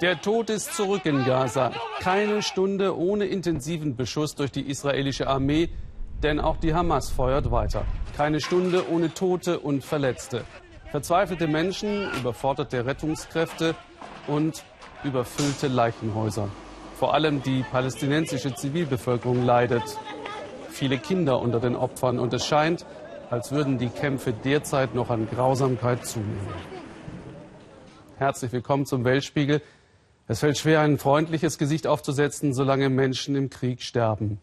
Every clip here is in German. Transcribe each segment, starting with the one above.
Der Tod ist zurück in Gaza. Keine Stunde ohne intensiven Beschuss durch die israelische Armee, denn auch die Hamas feuert weiter. Keine Stunde ohne Tote und Verletzte. Verzweifelte Menschen, überforderte Rettungskräfte und überfüllte Leichenhäuser. Vor allem die palästinensische Zivilbevölkerung leidet. Viele Kinder unter den Opfern und es scheint, als würden die Kämpfe derzeit noch an Grausamkeit zunehmen. Herzlich willkommen zum Weltspiegel. Es fällt schwer, ein freundliches Gesicht aufzusetzen, solange Menschen im Krieg sterben.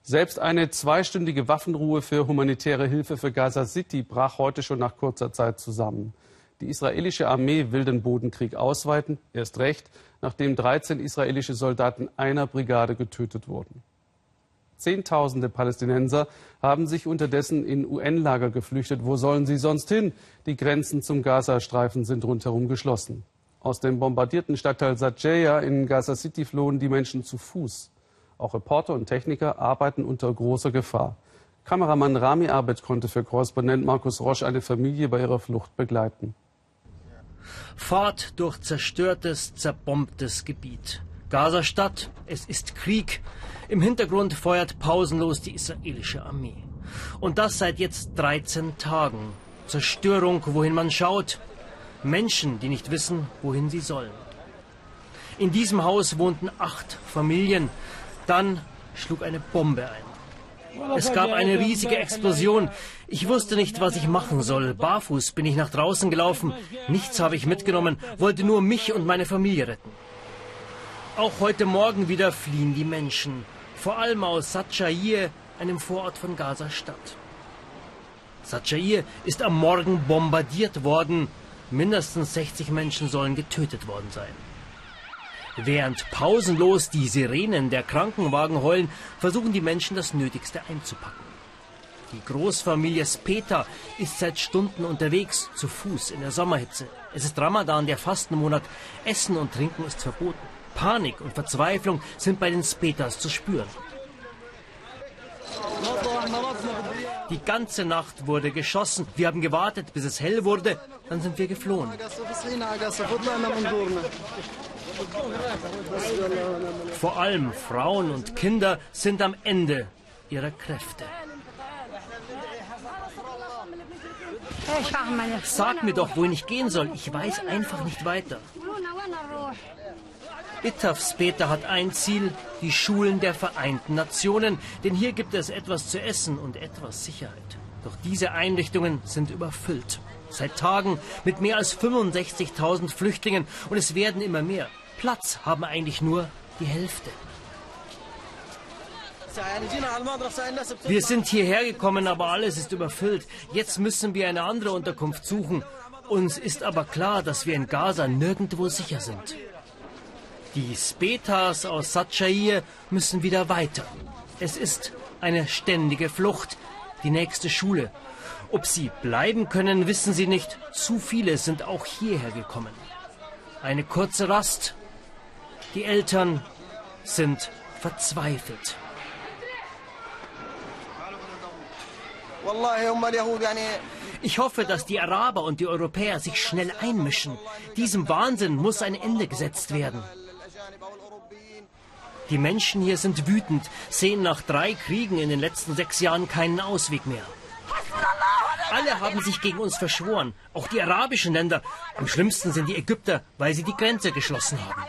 Selbst eine zweistündige Waffenruhe für humanitäre Hilfe für Gaza City brach heute schon nach kurzer Zeit zusammen. Die israelische Armee will den Bodenkrieg ausweiten, erst recht, nachdem 13 israelische Soldaten einer Brigade getötet wurden. Zehntausende Palästinenser haben sich unterdessen in UN-Lager geflüchtet. Wo sollen sie sonst hin? Die Grenzen zum Gazastreifen sind rundherum geschlossen. Aus dem bombardierten Stadtteil Sajaya in Gaza City flohen die Menschen zu Fuß. Auch Reporter und Techniker arbeiten unter großer Gefahr. Kameramann Rami Abed konnte für Korrespondent Markus Roche eine Familie bei ihrer Flucht begleiten. Fahrt durch zerstörtes, zerbombtes Gebiet. Gaza-Stadt, es ist Krieg. Im Hintergrund feuert pausenlos die israelische Armee. Und das seit jetzt 13 Tagen. Zerstörung, wohin man schaut, Menschen, die nicht wissen, wohin sie sollen. In diesem Haus wohnten acht Familien. Dann schlug eine Bombe ein. Es gab eine riesige Explosion. Ich wusste nicht, was ich machen soll. Barfuß bin ich nach draußen gelaufen. Nichts habe ich mitgenommen, wollte nur mich und meine Familie retten. Auch heute Morgen wieder fliehen die Menschen. Vor allem aus Satchair, einem Vorort von Gaza-Stadt. Satchair ist am Morgen bombardiert worden. Mindestens 60 Menschen sollen getötet worden sein. Während pausenlos die Sirenen der Krankenwagen heulen, versuchen die Menschen das Nötigste einzupacken. Die Großfamilie Speta ist seit Stunden unterwegs, zu Fuß in der Sommerhitze. Es ist Ramadan, der Fastenmonat. Essen und Trinken ist verboten. Panik und Verzweiflung sind bei den Spetas zu spüren. Die ganze Nacht wurde geschossen. Wir haben gewartet, bis es hell wurde. Dann sind wir geflohen. Vor allem Frauen und Kinder sind am Ende ihrer Kräfte. Sag mir doch, wohin ich gehen soll. Ich weiß einfach nicht weiter. Itaf später hat ein Ziel, die Schulen der Vereinten Nationen, denn hier gibt es etwas zu essen und etwas Sicherheit. Doch diese Einrichtungen sind überfüllt. Seit Tagen mit mehr als 65.000 Flüchtlingen und es werden immer mehr. Platz haben eigentlich nur die Hälfte. Wir sind hierher gekommen, aber alles ist überfüllt. Jetzt müssen wir eine andere Unterkunft suchen. Uns ist aber klar, dass wir in Gaza nirgendwo sicher sind. Die Spetas aus Satchair müssen wieder weiter. Es ist eine ständige Flucht. Die nächste Schule. Ob sie bleiben können, wissen sie nicht. Zu viele sind auch hierher gekommen. Eine kurze Rast. Die Eltern sind verzweifelt. Ich hoffe, dass die Araber und die Europäer sich schnell einmischen. Diesem Wahnsinn muss ein Ende gesetzt werden. Die Menschen hier sind wütend, sehen nach drei Kriegen in den letzten sechs Jahren keinen Ausweg mehr. Alle haben sich gegen uns verschworen, auch die arabischen Länder. Am schlimmsten sind die Ägypter, weil sie die Grenze geschlossen haben.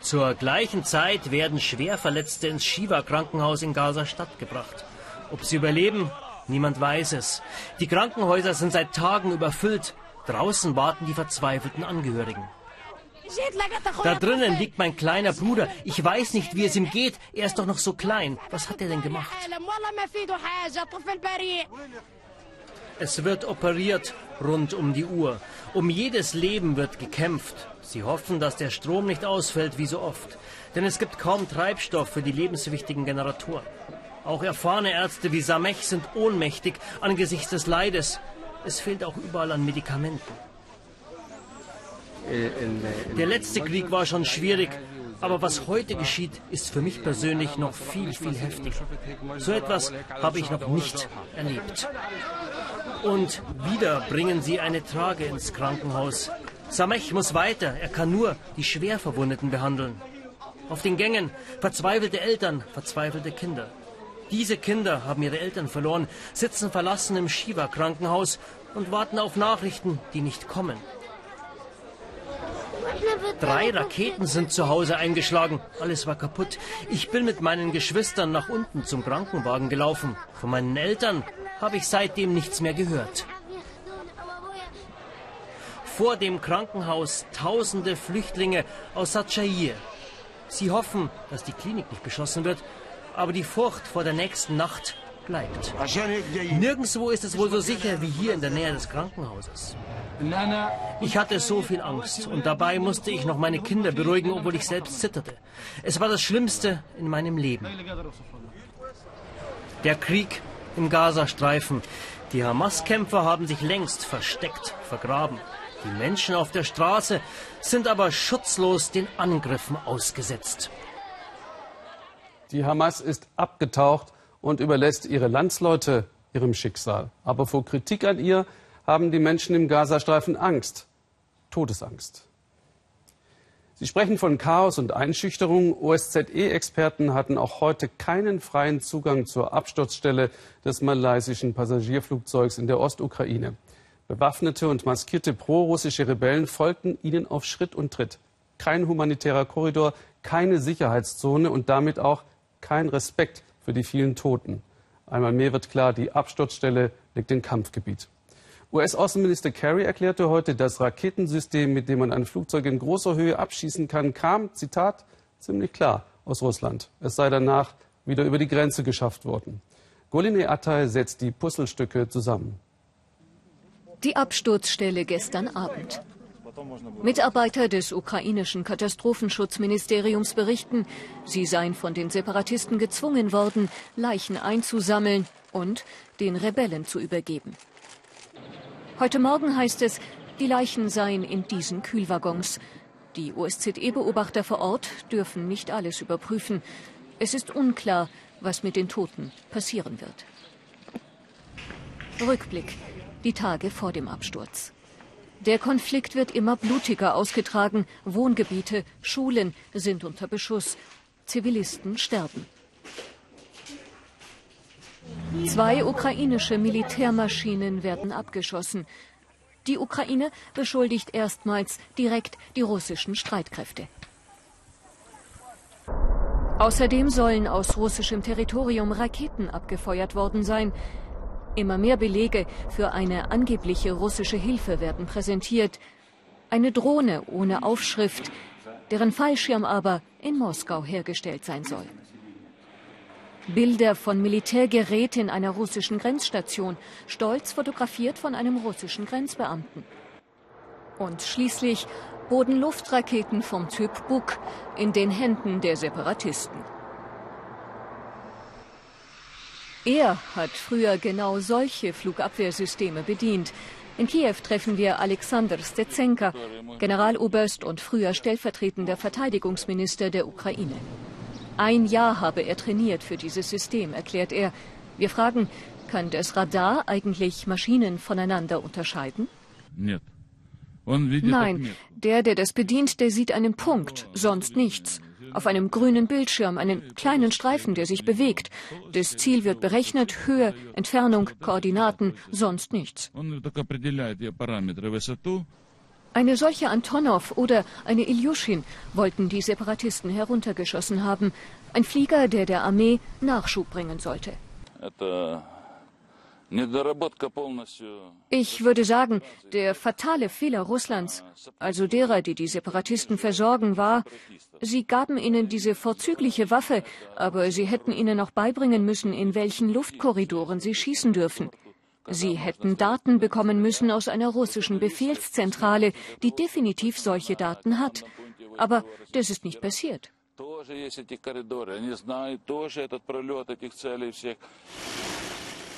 Zur gleichen Zeit werden Schwerverletzte ins Shiva-Krankenhaus in Gaza-Stadt gebracht. Ob sie überleben, niemand weiß es. Die Krankenhäuser sind seit Tagen überfüllt. Draußen warten die verzweifelten Angehörigen. Da drinnen liegt mein kleiner Bruder. Ich weiß nicht, wie es ihm geht. Er ist doch noch so klein. Was hat er denn gemacht? Es wird operiert rund um die Uhr. Um jedes Leben wird gekämpft. Sie hoffen, dass der Strom nicht ausfällt wie so oft. Denn es gibt kaum Treibstoff für die lebenswichtigen Generatoren. Auch erfahrene Ärzte wie Samech sind ohnmächtig angesichts des Leides. Es fehlt auch überall an Medikamenten. Der letzte Krieg war schon schwierig, aber was heute geschieht, ist für mich persönlich noch viel, viel heftiger. So etwas habe ich noch nicht erlebt. Und wieder bringen sie eine Trage ins Krankenhaus. Samech muss weiter. Er kann nur die Schwerverwundeten behandeln. Auf den Gängen verzweifelte Eltern, verzweifelte Kinder. Diese Kinder haben ihre Eltern verloren, sitzen verlassen im Shiva-Krankenhaus und warten auf Nachrichten, die nicht kommen. Drei Raketen sind zu Hause eingeschlagen. Alles war kaputt. Ich bin mit meinen Geschwistern nach unten zum Krankenwagen gelaufen. Von meinen Eltern habe ich seitdem nichts mehr gehört. Vor dem Krankenhaus tausende Flüchtlinge aus Satchair. Sie hoffen, dass die Klinik nicht beschossen wird, aber die Furcht vor der nächsten Nacht bleibt. Nirgendwo ist es wohl so sicher wie hier in der Nähe des Krankenhauses. Ich hatte so viel Angst und dabei musste ich noch meine Kinder beruhigen, obwohl ich selbst zitterte. Es war das Schlimmste in meinem Leben. Der Krieg im Gazastreifen. Die Hamas-Kämpfer haben sich längst versteckt, vergraben. Die Menschen auf der Straße sind aber schutzlos den Angriffen ausgesetzt. Die Hamas ist abgetaucht und überlässt ihre Landsleute ihrem Schicksal. Aber vor Kritik an ihr haben die Menschen im Gazastreifen Angst, Todesangst. Sie sprechen von Chaos und Einschüchterung. OSZE-Experten hatten auch heute keinen freien Zugang zur Absturzstelle des malaysischen Passagierflugzeugs in der Ostukraine. Bewaffnete und maskierte prorussische Rebellen folgten ihnen auf Schritt und Tritt. Kein humanitärer Korridor, keine Sicherheitszone und damit auch kein Respekt für die vielen Toten. Einmal mehr wird klar, die Absturzstelle liegt im Kampfgebiet. US-Außenminister Kerry erklärte heute, das Raketensystem, mit dem man ein Flugzeug in großer Höhe abschießen kann, kam, Zitat, ziemlich klar aus Russland. Es sei danach wieder über die Grenze geschafft worden. Goline Attay setzt die Puzzlestücke zusammen. Die Absturzstelle gestern Abend. Mitarbeiter des ukrainischen Katastrophenschutzministeriums berichten, sie seien von den Separatisten gezwungen worden, Leichen einzusammeln und den Rebellen zu übergeben. Heute Morgen heißt es, die Leichen seien in diesen Kühlwaggons. Die OSZE-Beobachter vor Ort dürfen nicht alles überprüfen. Es ist unklar, was mit den Toten passieren wird. Rückblick die Tage vor dem Absturz. Der Konflikt wird immer blutiger ausgetragen. Wohngebiete, Schulen sind unter Beschuss. Zivilisten sterben. Zwei ukrainische Militärmaschinen werden abgeschossen. Die Ukraine beschuldigt erstmals direkt die russischen Streitkräfte. Außerdem sollen aus russischem Territorium Raketen abgefeuert worden sein. Immer mehr Belege für eine angebliche russische Hilfe werden präsentiert. Eine Drohne ohne Aufschrift, deren Fallschirm aber in Moskau hergestellt sein soll. Bilder von Militärgerät in einer russischen Grenzstation, stolz fotografiert von einem russischen Grenzbeamten. Und schließlich Boden-Luft-Raketen vom Typ Buk in den Händen der Separatisten. Er hat früher genau solche Flugabwehrsysteme bedient. In Kiew treffen wir Alexander Stetsenka, Generaloberst und früher stellvertretender Verteidigungsminister der Ukraine. Ein Jahr habe er trainiert für dieses System, erklärt er. Wir fragen, kann das Radar eigentlich Maschinen voneinander unterscheiden? Nein, der, der das bedient, der sieht einen Punkt, sonst nichts auf einem grünen Bildschirm einen kleinen Streifen, der sich bewegt. Das Ziel wird berechnet, Höhe, Entfernung, Koordinaten, sonst nichts. Eine solche Antonov oder eine Ilyushin wollten die Separatisten heruntergeschossen haben. Ein Flieger, der der Armee Nachschub bringen sollte. Ich würde sagen, der fatale Fehler Russlands, also derer, die die Separatisten versorgen, war, sie gaben ihnen diese vorzügliche Waffe, aber sie hätten ihnen auch beibringen müssen, in welchen Luftkorridoren sie schießen dürfen. Sie hätten Daten bekommen müssen aus einer russischen Befehlszentrale, die definitiv solche Daten hat. Aber das ist nicht passiert.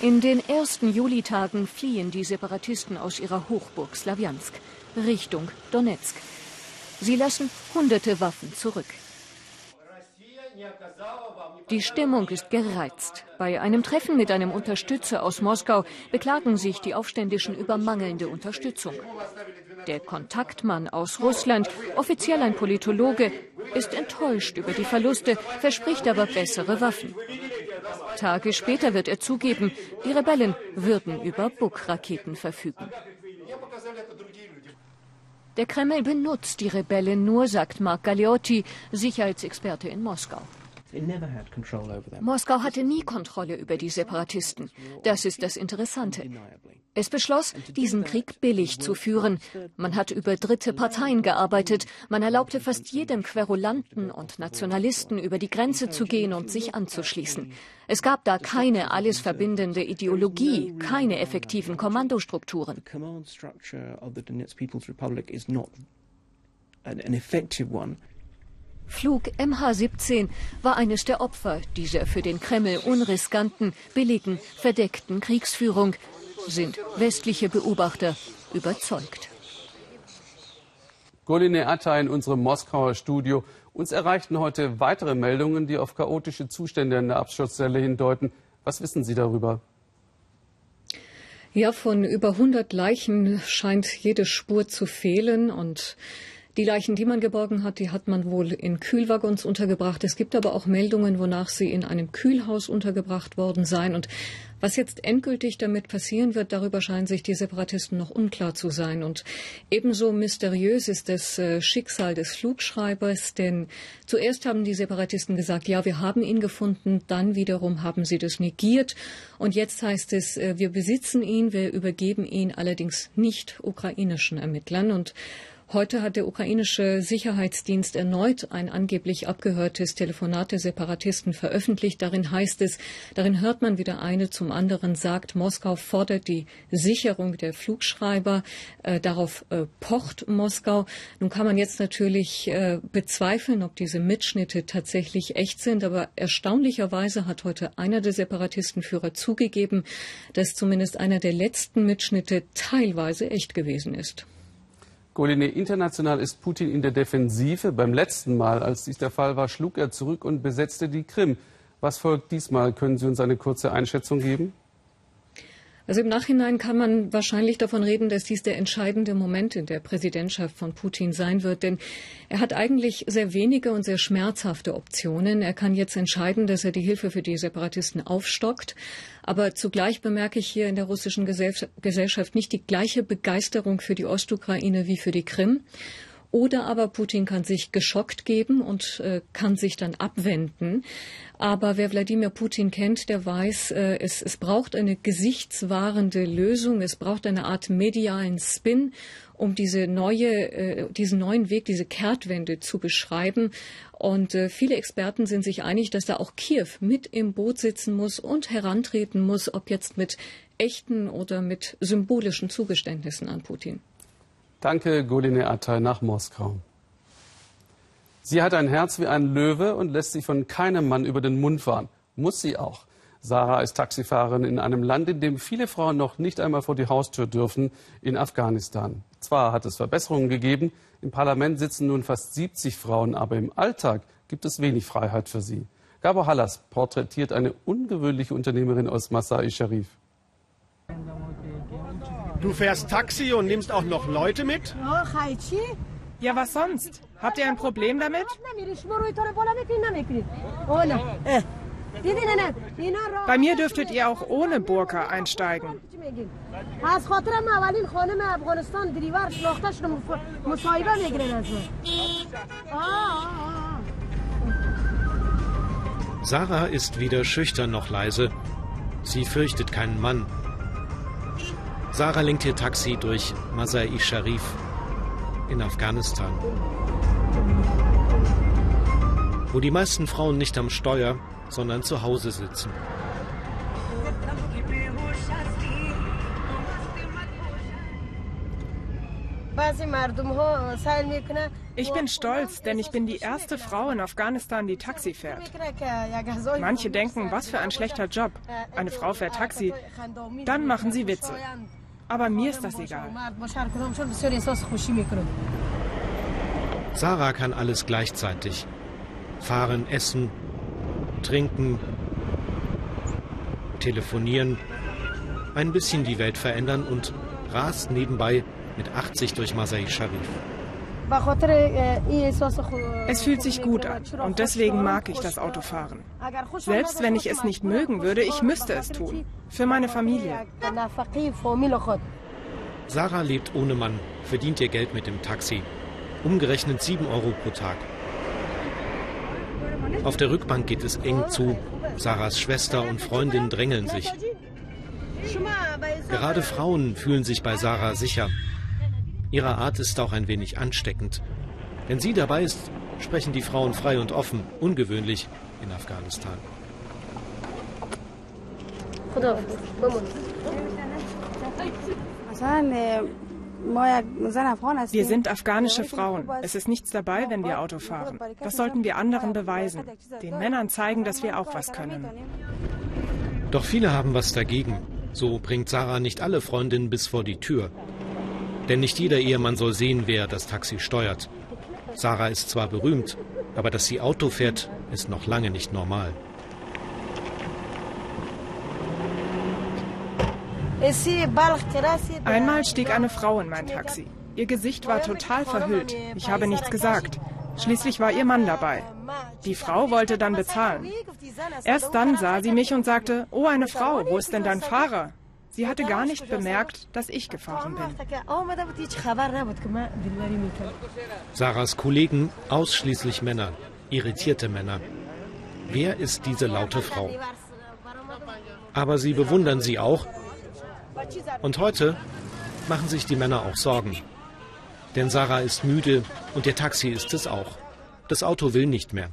In den ersten Julitagen fliehen die Separatisten aus ihrer Hochburg Slawiansk Richtung Donetsk. Sie lassen hunderte Waffen zurück. Die Stimmung ist gereizt. Bei einem Treffen mit einem Unterstützer aus Moskau beklagen sich die Aufständischen über mangelnde Unterstützung. Der Kontaktmann aus Russland, offiziell ein Politologe, ist enttäuscht über die Verluste, verspricht aber bessere Waffen. Tage später wird er zugeben, die Rebellen würden über Buk-Raketen verfügen. Der Kreml benutzt die Rebellen nur, sagt Mark Galeotti, Sicherheitsexperte in Moskau. Moskau hatte nie Kontrolle über die Separatisten. Das ist das Interessante. Es beschloss, diesen Krieg billig zu führen. Man hat über dritte Parteien gearbeitet. Man erlaubte fast jedem Querulanten und Nationalisten über die Grenze zu gehen und sich anzuschließen. Es gab da keine alles verbindende Ideologie, keine effektiven Kommandostrukturen. Flug MH17 war eines der Opfer dieser für den Kreml unriskanten, billigen, verdeckten Kriegsführung, sind westliche Beobachter überzeugt. Goline Atta in unserem Moskauer Studio. Uns erreichten heute weitere Meldungen, die auf chaotische Zustände in der Abschusszelle hindeuten. Was wissen Sie darüber? Ja, von über 100 Leichen scheint jede Spur zu fehlen und die Leichen, die man geborgen hat, die hat man wohl in Kühlwaggons untergebracht. Es gibt aber auch Meldungen, wonach sie in einem Kühlhaus untergebracht worden seien. Und was jetzt endgültig damit passieren wird, darüber scheinen sich die Separatisten noch unklar zu sein. Und ebenso mysteriös ist das äh, Schicksal des Flugschreibers, denn zuerst haben die Separatisten gesagt, ja, wir haben ihn gefunden, dann wiederum haben sie das negiert. Und jetzt heißt es, äh, wir besitzen ihn, wir übergeben ihn allerdings nicht ukrainischen Ermittlern. Und Heute hat der ukrainische Sicherheitsdienst erneut ein angeblich abgehörtes Telefonat der Separatisten veröffentlicht. Darin heißt es, darin hört man wieder eine zum anderen sagt, Moskau fordert die Sicherung der Flugschreiber. Äh, darauf äh, pocht Moskau. Nun kann man jetzt natürlich äh, bezweifeln, ob diese Mitschnitte tatsächlich echt sind. Aber erstaunlicherweise hat heute einer der Separatistenführer zugegeben, dass zumindest einer der letzten Mitschnitte teilweise echt gewesen ist. Goline, international ist Putin in der Defensive. Beim letzten Mal, als dies der Fall war, schlug er zurück und besetzte die Krim. Was folgt diesmal? Können Sie uns eine kurze Einschätzung geben? Also im Nachhinein kann man wahrscheinlich davon reden, dass dies der entscheidende Moment in der Präsidentschaft von Putin sein wird, denn er hat eigentlich sehr wenige und sehr schmerzhafte Optionen. Er kann jetzt entscheiden, dass er die Hilfe für die Separatisten aufstockt. Aber zugleich bemerke ich hier in der russischen Gesellschaft nicht die gleiche Begeisterung für die Ostukraine wie für die Krim. Oder aber Putin kann sich geschockt geben und äh, kann sich dann abwenden. Aber wer Wladimir Putin kennt, der weiß, äh, es, es braucht eine gesichtswahrende Lösung. Es braucht eine Art medialen Spin, um diese neue, äh, diesen neuen Weg, diese Kehrtwende zu beschreiben. Und äh, viele Experten sind sich einig, dass da auch Kiew mit im Boot sitzen muss und herantreten muss, ob jetzt mit echten oder mit symbolischen Zugeständnissen an Putin. Danke, Goline Atay nach Moskau. Sie hat ein Herz wie ein Löwe und lässt sich von keinem Mann über den Mund fahren. Muss sie auch. Sarah ist Taxifahrerin in einem Land, in dem viele Frauen noch nicht einmal vor die Haustür dürfen, in Afghanistan. Zwar hat es Verbesserungen gegeben, im Parlament sitzen nun fast 70 Frauen, aber im Alltag gibt es wenig Freiheit für sie. Gabo Hallas porträtiert eine ungewöhnliche Unternehmerin aus Masai Sharif. Du fährst Taxi und nimmst auch noch Leute mit? Ja, was sonst? Habt ihr ein Problem damit? Bei mir dürftet ihr auch ohne Burka einsteigen. Sarah ist weder schüchtern noch leise. Sie fürchtet keinen Mann. Sarah lenkt ihr Taxi durch Masai Sharif in Afghanistan. Wo die meisten Frauen nicht am Steuer, sondern zu Hause sitzen. Ich bin stolz, denn ich bin die erste Frau in Afghanistan, die Taxi fährt. Manche denken, was für ein schlechter Job. Eine Frau fährt Taxi. Dann machen sie Witze. Aber mir ist das egal. Sarah kann alles gleichzeitig. Fahren, essen, trinken, telefonieren, ein bisschen die Welt verändern und rast nebenbei mit 80 durch Masai Sharif. Es fühlt sich gut an und deswegen mag ich das Autofahren. Selbst wenn ich es nicht mögen würde, ich müsste es tun. Für meine Familie. Sarah lebt ohne Mann, verdient ihr Geld mit dem Taxi. Umgerechnet 7 Euro pro Tag. Auf der Rückbank geht es eng zu. Sarahs Schwester und Freundin drängeln sich. Gerade Frauen fühlen sich bei Sarah sicher. Ihre Art ist auch ein wenig ansteckend. Wenn sie dabei ist, sprechen die Frauen frei und offen, ungewöhnlich in Afghanistan. Wir sind afghanische Frauen. Es ist nichts dabei, wenn wir Auto fahren. Das sollten wir anderen beweisen. Den Männern zeigen, dass wir auch was können. Doch viele haben was dagegen. So bringt Sarah nicht alle Freundinnen bis vor die Tür. Denn nicht jeder Ehemann soll sehen, wer das Taxi steuert. Sarah ist zwar berühmt, aber dass sie Auto fährt, ist noch lange nicht normal. Einmal stieg eine Frau in mein Taxi. Ihr Gesicht war total verhüllt. Ich habe nichts gesagt. Schließlich war ihr Mann dabei. Die Frau wollte dann bezahlen. Erst dann sah sie mich und sagte, oh eine Frau, wo ist denn dein Fahrer? Sie hatte gar nicht bemerkt, dass ich gefahren bin. Sarahs Kollegen, ausschließlich Männer, irritierte Männer. Wer ist diese laute Frau? Aber sie bewundern sie auch. Und heute machen sich die Männer auch Sorgen. Denn Sarah ist müde und ihr Taxi ist es auch. Das Auto will nicht mehr.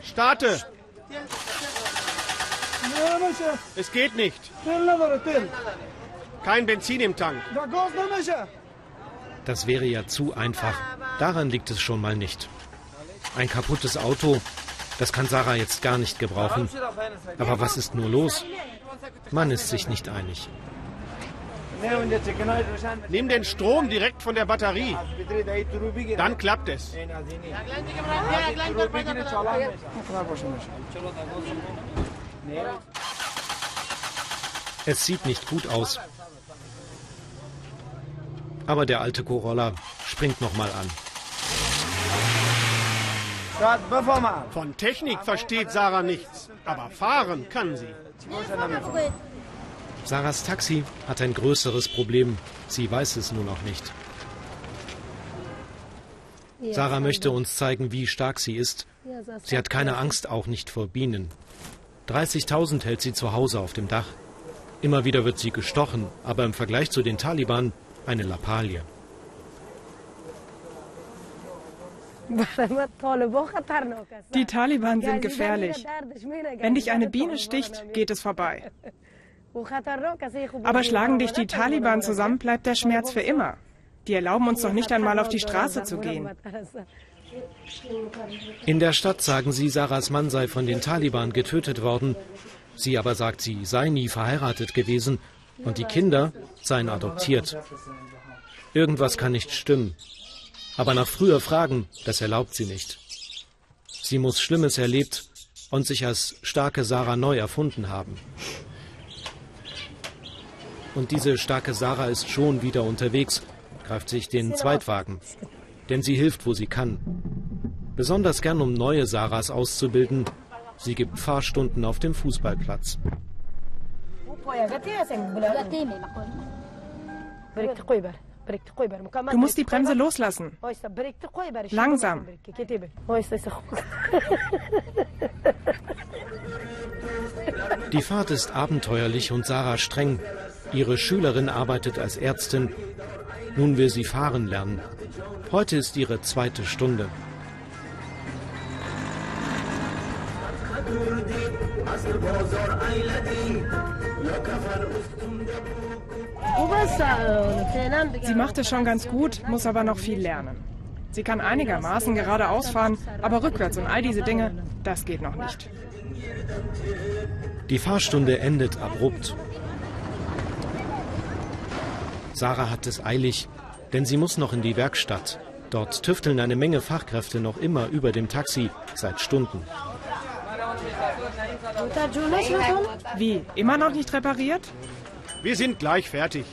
Starte! Es geht nicht. Kein Benzin im Tank. Das wäre ja zu einfach. Daran liegt es schon mal nicht. Ein kaputtes Auto, das kann Sarah jetzt gar nicht gebrauchen. Aber was ist nur los? Man ist sich nicht einig. Nimm den Strom direkt von der Batterie. Dann klappt es. Es sieht nicht gut aus. Aber der alte Corolla springt noch mal an. Von Technik versteht Sarah nichts, aber fahren kann sie. Sarahs Taxi hat ein größeres Problem. Sie weiß es nur noch nicht. Sarah möchte uns zeigen, wie stark sie ist. Sie hat keine Angst, auch nicht vor Bienen. 30.000 hält sie zu Hause auf dem Dach. Immer wieder wird sie gestochen, aber im Vergleich zu den Taliban eine Lappalie. Die Taliban sind gefährlich. Wenn dich eine Biene sticht, geht es vorbei. Aber schlagen dich die Taliban zusammen, bleibt der Schmerz für immer. Die erlauben uns doch nicht einmal auf die Straße zu gehen. In der Stadt sagen sie, Sarahs Mann sei von den Taliban getötet worden. Sie aber sagt, sie sei nie verheiratet gewesen und die Kinder seien adoptiert. Irgendwas kann nicht stimmen. Aber nach früher Fragen, das erlaubt sie nicht. Sie muss Schlimmes erlebt und sich als starke Sarah neu erfunden haben. Und diese starke Sarah ist schon wieder unterwegs, greift sich den Zweitwagen. Denn sie hilft, wo sie kann. Besonders gern, um neue Sarahs auszubilden. Sie gibt Fahrstunden auf dem Fußballplatz. Du musst die Bremse loslassen. Langsam. Die Fahrt ist abenteuerlich und Sarah streng. Ihre Schülerin arbeitet als Ärztin. Nun will sie fahren lernen. Heute ist ihre zweite Stunde. Sie macht es schon ganz gut, muss aber noch viel lernen. Sie kann einigermaßen geradeaus fahren, aber rückwärts und all diese Dinge, das geht noch nicht. Die Fahrstunde endet abrupt. Sarah hat es eilig, denn sie muss noch in die Werkstatt. Dort tüfteln eine Menge Fachkräfte noch immer über dem Taxi, seit Stunden. Wie? Immer noch nicht repariert? Wir sind gleich fertig.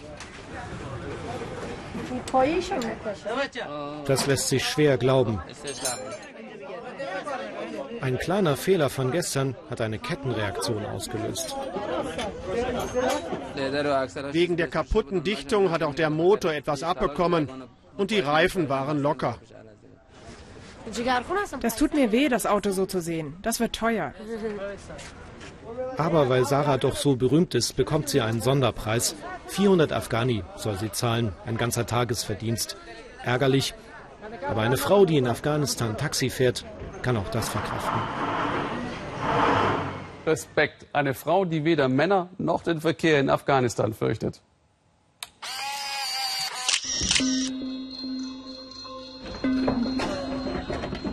Das lässt sich schwer glauben. Ein kleiner Fehler von gestern hat eine Kettenreaktion ausgelöst. Wegen der kaputten Dichtung hat auch der Motor etwas abbekommen und die Reifen waren locker. Das tut mir weh, das Auto so zu sehen. Das wird teuer. Aber weil Sarah doch so berühmt ist, bekommt sie einen Sonderpreis. 400 Afghani soll sie zahlen, ein ganzer Tagesverdienst. Ärgerlich, aber eine Frau, die in Afghanistan Taxi fährt, kann auch das verkraften. Respekt. Eine Frau, die weder Männer noch den Verkehr in Afghanistan fürchtet.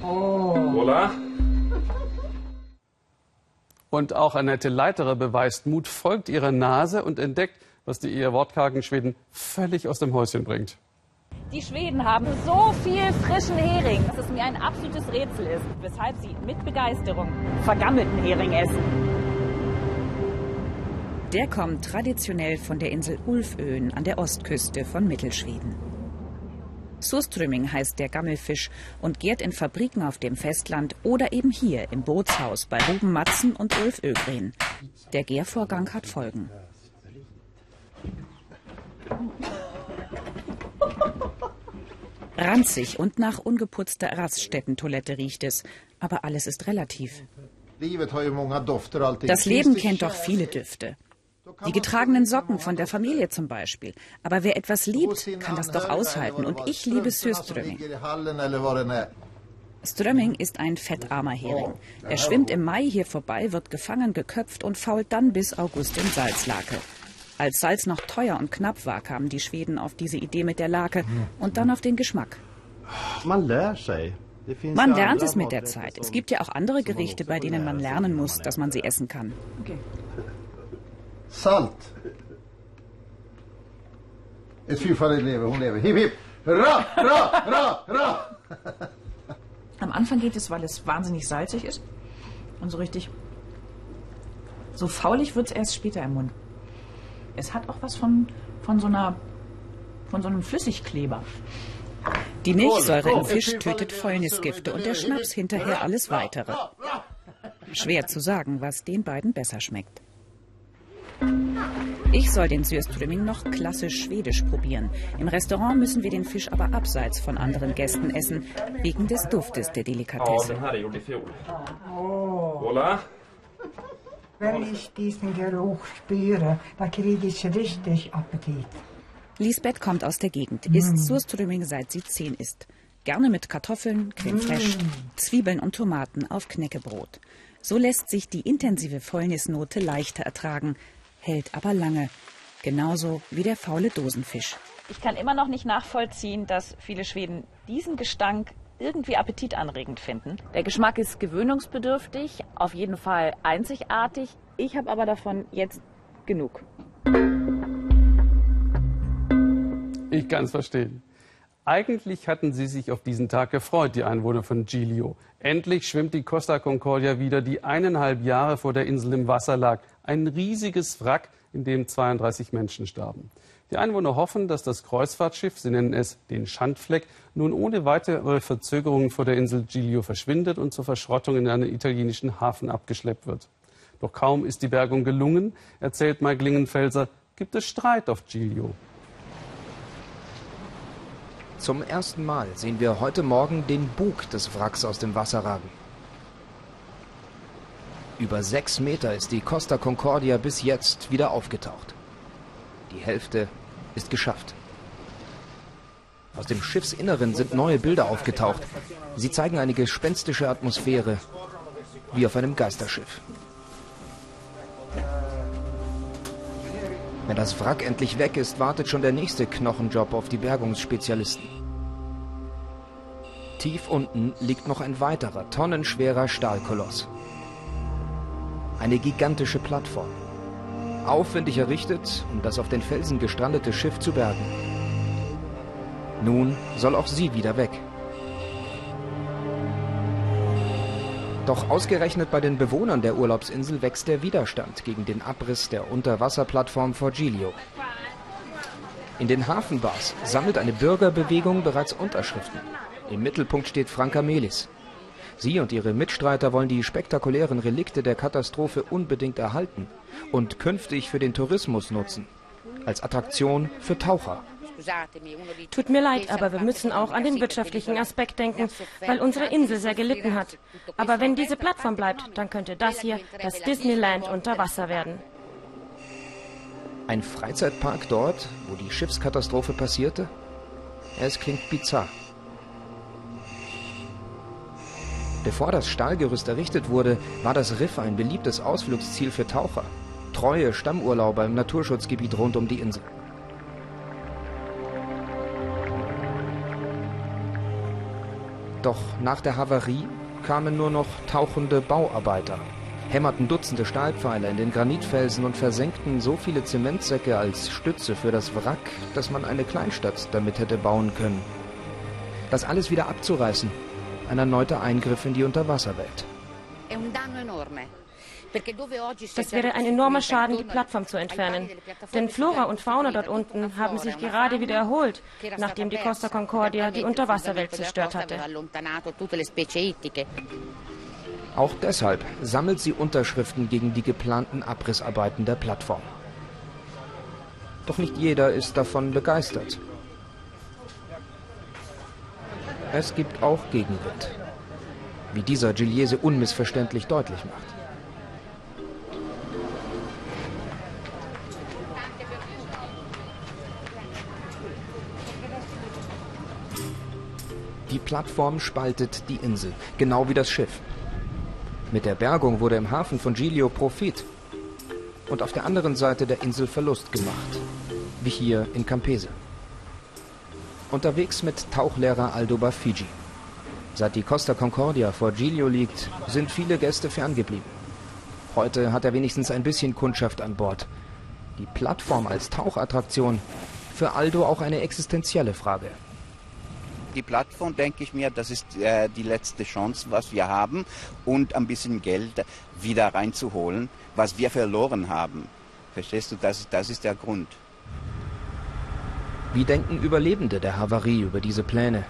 Hola. Und auch Annette Leiterer beweist Mut, folgt ihrer Nase und entdeckt, was die eher wortkargen Schweden völlig aus dem Häuschen bringt. Die Schweden haben so viel frischen Hering, dass es mir ein absolutes Rätsel ist, weshalb sie mit Begeisterung vergammelten Hering essen. Der kommt traditionell von der Insel Ulföen an der Ostküste von Mittelschweden. Surströmming heißt der Gammelfisch und gärt in Fabriken auf dem Festland oder eben hier im Bootshaus bei Ruben Matzen und Ulf Ögren. Der Gärvorgang hat Folgen. Ranzig und nach ungeputzter Raststättentoilette riecht es, aber alles ist relativ. Das Leben kennt doch viele Düfte. Die getragenen Socken von der Familie zum Beispiel. Aber wer etwas liebt, kann das doch aushalten. Und ich liebe Surströmming. Strömming ist ein fettarmer Hering. Er schwimmt im Mai hier vorbei, wird gefangen, geköpft und fault dann bis August in Salzlake. Als Salz noch teuer und knapp war, kamen die Schweden auf diese Idee mit der Lake und dann auf den Geschmack. Man lernt es mit der Zeit. Es gibt ja auch andere Gerichte, bei denen man lernen muss, dass man sie essen kann. Okay. Salt. Ett fyrfaldigt lever, hon lever. Hipp, hipp! Hurra, hurra, hurra, hurra! Am Anfang geht es, weil es wahnsinnig salzig ist. Und so richtig. So faulig wird es erst später im Mund. Es hat auch was von, von so einer. von so einem Flüssigkleber. Die Milchsäure im Fisch tötet Fäulnisgifte und der Schnaps hinterher alles weitere. Schwer zu sagen, was den beiden besser schmeckt. Ich soll den Surströmming noch klassisch schwedisch probieren. Im Restaurant müssen wir den Fisch aber abseits von anderen Gästen essen, wegen des Duftes der Delikatesse. Hola. Wenn ich diesen Geruch spüre, da kriege ich richtig Appetit. Lisbeth kommt aus der Gegend, isst Surströmming seit sie zehn ist. Gerne mit Kartoffeln, Creme fraiche, Zwiebeln und Tomaten auf Knäckebrot. So lässt sich die intensive Fäulnisnote leichter ertragen, hält aber lange. Genauso wie der faule Dosenfisch. Ich kann immer noch nicht nachvollziehen, dass viele Schweden diesen Gestank irgendwie appetitanregend finden. Der Geschmack ist gewöhnungsbedürftig, auf jeden Fall einzigartig. Ich habe aber davon jetzt genug. Ich kann es verstehen. Eigentlich hatten sie sich auf diesen Tag gefreut, die Einwohner von Giglio. Endlich schwimmt die Costa Concordia wieder, die eineinhalb Jahre vor der Insel im Wasser lag. Ein riesiges Wrack, in dem 32 Menschen starben. Die Einwohner hoffen, dass das Kreuzfahrtschiff, sie nennen es den Schandfleck, nun ohne weitere Verzögerungen vor der Insel Giglio verschwindet und zur Verschrottung in einen italienischen Hafen abgeschleppt wird. Doch kaum ist die Bergung gelungen, erzählt Mike Lingenfelser, gibt es Streit auf Giglio. Zum ersten Mal sehen wir heute Morgen den Bug des Wracks aus dem Wasser ragen. Über sechs Meter ist die Costa Concordia bis jetzt wieder aufgetaucht. Die Hälfte ist geschafft. Aus dem Schiffsinneren sind neue Bilder aufgetaucht. Sie zeigen eine gespenstische Atmosphäre, wie auf einem Geisterschiff. Wenn das Wrack endlich weg ist, wartet schon der nächste Knochenjob auf die Bergungsspezialisten. Tief unten liegt noch ein weiterer, tonnenschwerer Stahlkoloss. Eine gigantische Plattform aufwendig errichtet, um das auf den Felsen gestrandete Schiff zu bergen. Nun soll auch sie wieder weg. Doch ausgerechnet bei den Bewohnern der Urlaubsinsel wächst der Widerstand gegen den Abriss der Unterwasserplattform Forgiglio. In den Hafenbars sammelt eine Bürgerbewegung bereits Unterschriften. Im Mittelpunkt steht Franka Melis. Sie und ihre Mitstreiter wollen die spektakulären Relikte der Katastrophe unbedingt erhalten und künftig für den Tourismus nutzen. Als Attraktion für Taucher. Tut mir leid, aber wir müssen auch an den wirtschaftlichen Aspekt denken, weil unsere Insel sehr gelitten hat. Aber wenn diese Plattform bleibt, dann könnte das hier das Disneyland unter Wasser werden. Ein Freizeitpark dort, wo die Schiffskatastrophe passierte? Es klingt bizarr. Bevor das Stahlgerüst errichtet wurde, war das Riff ein beliebtes Ausflugsziel für Taucher. Treue Stammurlauber im Naturschutzgebiet rund um die Insel. Doch nach der Havarie kamen nur noch tauchende Bauarbeiter, hämmerten Dutzende Stahlpfeiler in den Granitfelsen und versenkten so viele Zementsäcke als Stütze für das Wrack, dass man eine Kleinstadt damit hätte bauen können. Das alles wieder abzureißen, ein erneuter Eingriff in die Unterwasserwelt. Das wäre ein enormer Schaden, die Plattform zu entfernen. Denn Flora und Fauna dort unten haben sich gerade wieder erholt, nachdem die Costa Concordia die Unterwasserwelt zerstört hatte. Auch deshalb sammelt sie Unterschriften gegen die geplanten Abrissarbeiten der Plattform. Doch nicht jeder ist davon begeistert. Es gibt auch Gegenwind, wie dieser Giliese unmissverständlich deutlich macht. Die Plattform spaltet die Insel, genau wie das Schiff. Mit der Bergung wurde im Hafen von Giglio Profit und auf der anderen Seite der Insel Verlust gemacht, wie hier in Campese. Unterwegs mit Tauchlehrer Aldo Bafigi. Seit die Costa Concordia vor Giglio liegt, sind viele Gäste ferngeblieben. Heute hat er wenigstens ein bisschen Kundschaft an Bord. Die Plattform als Tauchattraktion für Aldo auch eine existenzielle Frage die Plattform, denke ich mir, das ist äh, die letzte Chance, was wir haben und ein bisschen Geld wieder reinzuholen, was wir verloren haben. Verstehst du, das, das ist der Grund. Wie denken Überlebende der Havarie über diese Pläne?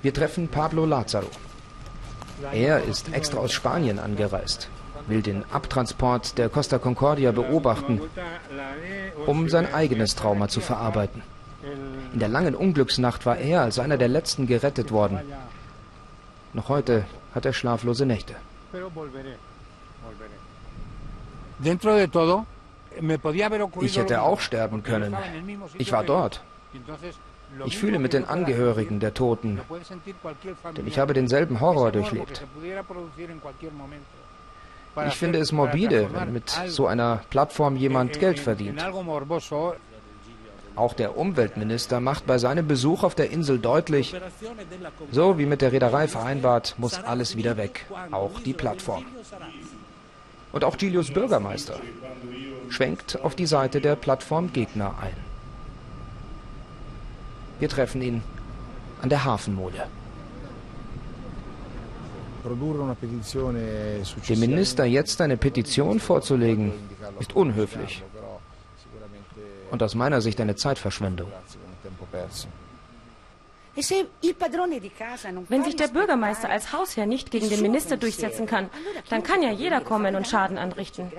Wir treffen Pablo Lazaro. Er ist extra aus Spanien angereist, will den Abtransport der Costa Concordia beobachten, um sein eigenes Trauma zu verarbeiten. In der langen Unglücksnacht war er als einer der letzten gerettet worden. Noch heute hat er schlaflose Nächte. Ich hätte auch sterben können. Ich war dort. Ich fühle mit den Angehörigen der Toten, denn ich habe denselben Horror durchlebt. Ich finde es morbide, wenn mit so einer Plattform jemand Geld verdient. Auch der Umweltminister macht bei seinem Besuch auf der Insel deutlich, so wie mit der Reederei vereinbart, muss alles wieder weg, auch die Plattform. Und auch Gilius Bürgermeister schwenkt auf die Seite der Plattformgegner ein. Wir treffen ihn an der Hafenmole. Dem Minister jetzt eine Petition vorzulegen, ist unhöflich und aus meiner Sicht eine Zeitverschwendung. Wenn sich der Bürgermeister als Hausherr nicht gegen den Minister durchsetzen kann, dann kann ja jeder kommen und Schaden anrichten.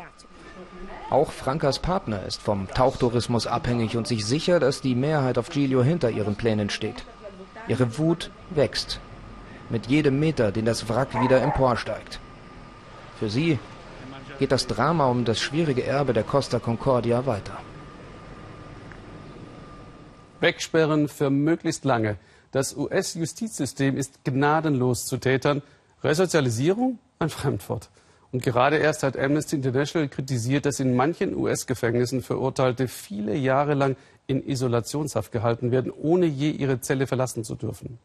Auch Frankas Partner ist vom Tauchtourismus abhängig und sich sicher, dass die Mehrheit auf Giglio hinter ihren Plänen steht. Ihre Wut wächst. Mit jedem Meter, den das Wrack wieder emporsteigt. Für sie geht das Drama um das schwierige Erbe der Costa Concordia weiter. Wegsperren für möglichst lange. Das US-Justizsystem ist gnadenlos zu Tätern. Resozialisierung? Ein Fremdwort. Und gerade erst hat Amnesty International kritisiert, dass in manchen US-Gefängnissen Verurteilte viele Jahre lang in Isolationshaft gehalten werden, ohne je ihre Zelle verlassen zu dürfen.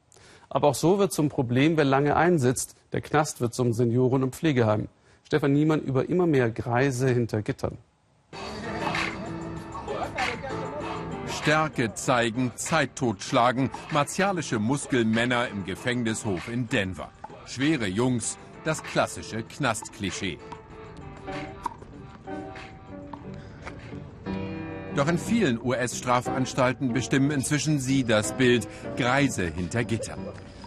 Aber auch so wird zum Problem, wer lange einsitzt. Der Knast wird zum Senioren- und Pflegeheim. Stefan Niemann über immer mehr Greise hinter Gittern. Stärke zeigen, Zeit totschlagen, martialische Muskelmänner im Gefängnishof in Denver. Schwere Jungs, das klassische Knastklischee. Doch in vielen US-Strafanstalten bestimmen inzwischen sie das Bild Greise hinter Gittern.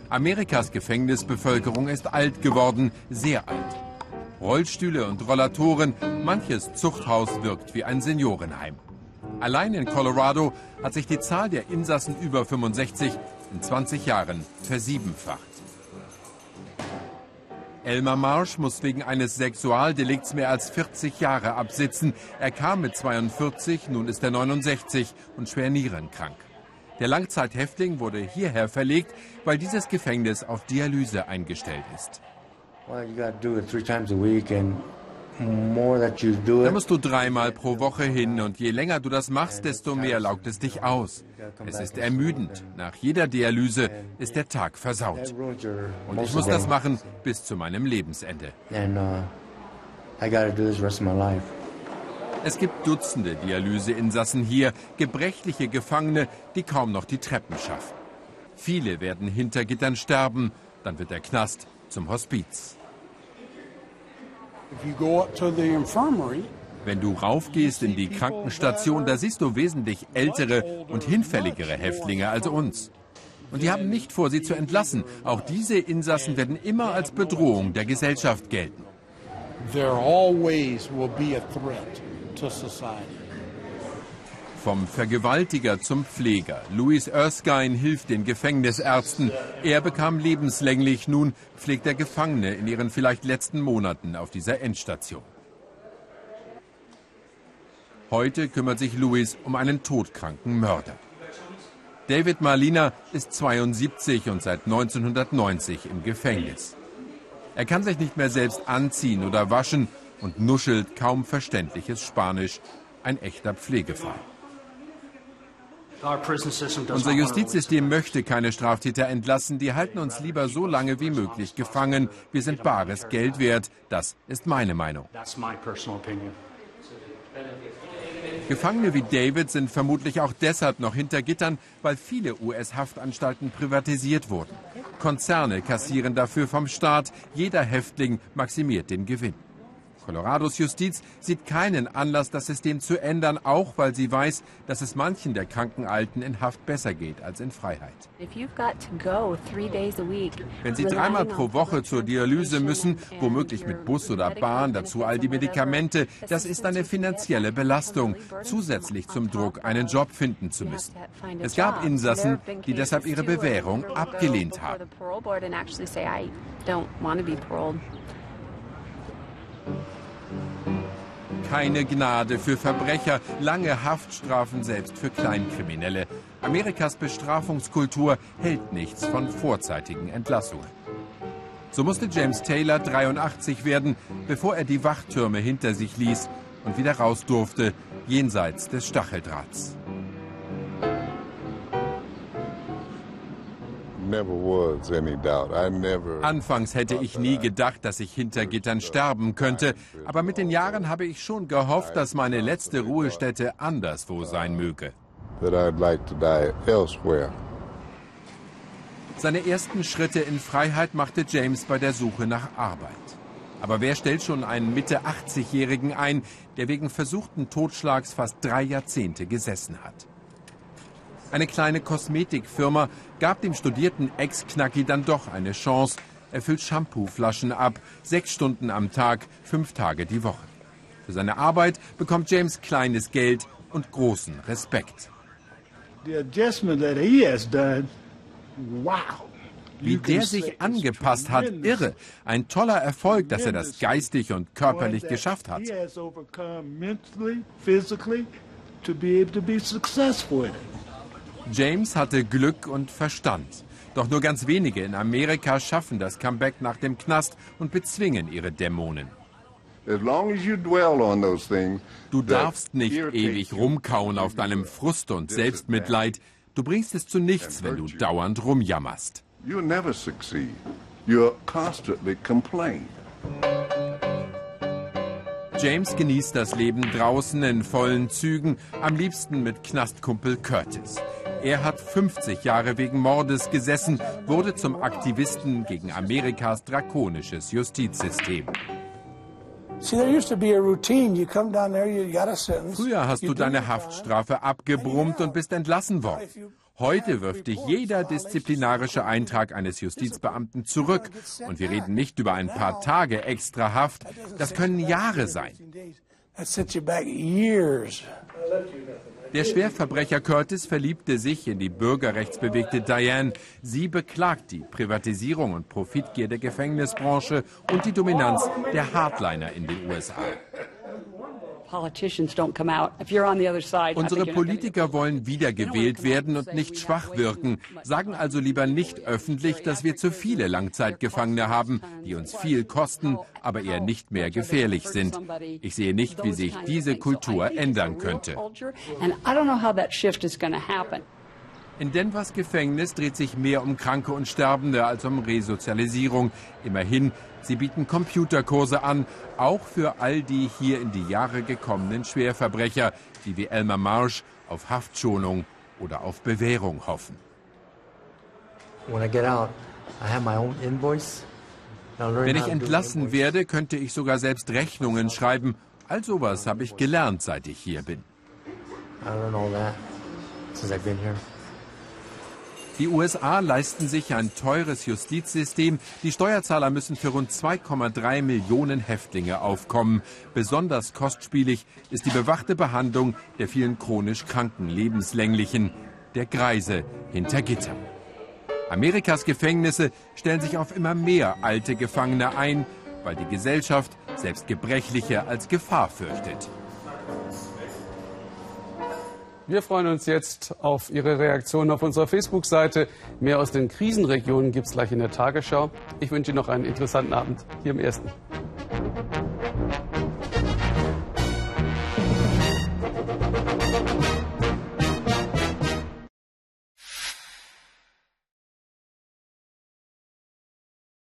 Amerikas Gefängnisbevölkerung ist alt geworden, sehr alt. Rollstühle und Rollatoren, manches Zuchthaus wirkt wie ein Seniorenheim. Allein in Colorado hat sich die Zahl der Insassen über 65 in 20 Jahren versiebenfacht. Elmer Marsh muss wegen eines Sexualdelikts mehr als 40 Jahre absitzen. Er kam mit 42, nun ist er 69 und schwer nierenkrank. Der Langzeithäftling wurde hierher verlegt, weil dieses Gefängnis auf Dialyse eingestellt ist. Da musst du dreimal pro Woche hin und je länger du das machst, desto mehr laugt es dich aus. Es ist ermüdend. Nach jeder Dialyse ist der Tag versaut. Und ich muss das machen bis zu meinem Lebensende. Es gibt Dutzende Dialyseinsassen hier, gebrechliche Gefangene, die kaum noch die Treppen schaffen. Viele werden hinter Gittern sterben, dann wird der Knast zum Hospiz. Wenn du raufgehst in die Krankenstation, da siehst du wesentlich ältere und hinfälligere Häftlinge als uns. Und die haben nicht vor, sie zu entlassen. Auch diese Insassen werden immer als Bedrohung der Gesellschaft gelten. There always will be a threat to society. Vom Vergewaltiger zum Pfleger. Louis Erskine hilft den Gefängnisärzten. Er bekam lebenslänglich. Nun pflegt er Gefangene in ihren vielleicht letzten Monaten auf dieser Endstation. Heute kümmert sich Louis um einen todkranken Mörder. David Marlina ist 72 und seit 1990 im Gefängnis. Er kann sich nicht mehr selbst anziehen oder waschen und nuschelt kaum verständliches Spanisch. Ein echter Pflegefall. Unser Justizsystem möchte keine Straftäter entlassen. Die halten uns lieber so lange wie möglich gefangen. Wir sind bares Geld wert. Das ist meine Meinung. Gefangene wie David sind vermutlich auch deshalb noch hinter Gittern, weil viele US-Haftanstalten privatisiert wurden. Konzerne kassieren dafür vom Staat. Jeder Häftling maximiert den Gewinn. Colorados Justiz sieht keinen Anlass, das System zu ändern, auch weil sie weiß, dass es manchen der kranken Alten in Haft besser geht als in Freiheit. Wenn sie dreimal pro Woche zur Dialyse müssen, womöglich mit Bus oder Bahn, dazu all die Medikamente, das ist eine finanzielle Belastung, zusätzlich zum Druck, einen Job finden zu müssen. Es gab Insassen, die deshalb ihre Bewährung abgelehnt haben. Keine Gnade für Verbrecher, lange Haftstrafen selbst für Kleinkriminelle. Amerikas Bestrafungskultur hält nichts von vorzeitigen Entlassungen. So musste James Taylor 83 werden, bevor er die Wachtürme hinter sich ließ und wieder raus durfte, jenseits des Stacheldrahts. Anfangs hätte ich nie gedacht, dass ich hinter Gittern sterben könnte, aber mit den Jahren habe ich schon gehofft, dass meine letzte Ruhestätte anderswo sein möge. Seine ersten Schritte in Freiheit machte James bei der Suche nach Arbeit. Aber wer stellt schon einen Mitte 80-Jährigen ein, der wegen versuchten Totschlags fast drei Jahrzehnte gesessen hat? Eine kleine Kosmetikfirma gab dem studierten Ex-Knacki dann doch eine Chance. Er füllt Shampooflaschen ab, sechs Stunden am Tag, fünf Tage die Woche. Für seine Arbeit bekommt James kleines Geld und großen Respekt. Wie der sich angepasst hat, irre. Ein toller Erfolg, dass er das geistig und körperlich geschafft hat. James hatte Glück und Verstand. Doch nur ganz wenige in Amerika schaffen das Comeback nach dem Knast und bezwingen ihre Dämonen. Du darfst nicht ewig rumkauen auf deinem Frust und Selbstmitleid. Du bringst es zu nichts, wenn du dauernd rumjammerst. James genießt das Leben draußen in vollen Zügen, am liebsten mit Knastkumpel Curtis. Er hat 50 Jahre wegen Mordes gesessen, wurde zum Aktivisten gegen Amerikas drakonisches Justizsystem. Früher hast du deine Haftstrafe abgebrummt und bist entlassen worden. Heute wirft dich jeder disziplinarische Eintrag eines Justizbeamten zurück. Und wir reden nicht über ein paar Tage extra Haft. Das können Jahre sein. Der Schwerverbrecher Curtis verliebte sich in die bürgerrechtsbewegte Diane. Sie beklagt die Privatisierung und Profitgier der Gefängnisbranche und die Dominanz der Hardliner in den USA. Unsere Politiker wollen wiedergewählt werden und nicht schwach wirken, sagen also lieber nicht öffentlich, dass wir zu viele Langzeitgefangene haben, die uns viel kosten, aber eher nicht mehr gefährlich sind. Ich sehe nicht, wie sich diese Kultur ändern könnte. In Denvers Gefängnis dreht sich mehr um Kranke und Sterbende als um Resozialisierung. Immerhin, sie bieten Computerkurse an, auch für all die hier in die Jahre gekommenen Schwerverbrecher, die wie Elmer Marsh auf Haftschonung oder auf Bewährung hoffen. Wenn ich entlassen werde, könnte ich sogar selbst Rechnungen schreiben. All sowas habe ich gelernt, seit ich hier bin. I don't know that since I've been here. Die USA leisten sich ein teures Justizsystem. Die Steuerzahler müssen für rund 2,3 Millionen Häftlinge aufkommen. Besonders kostspielig ist die bewachte Behandlung der vielen chronisch kranken Lebenslänglichen, der Greise hinter Gittern. Amerikas Gefängnisse stellen sich auf immer mehr alte Gefangene ein, weil die Gesellschaft selbst Gebrechliche als Gefahr fürchtet. Wir freuen uns jetzt auf Ihre Reaktionen auf unserer Facebook-Seite. Mehr aus den Krisenregionen gibt es gleich in der Tagesschau. Ich wünsche Ihnen noch einen interessanten Abend hier im Ersten.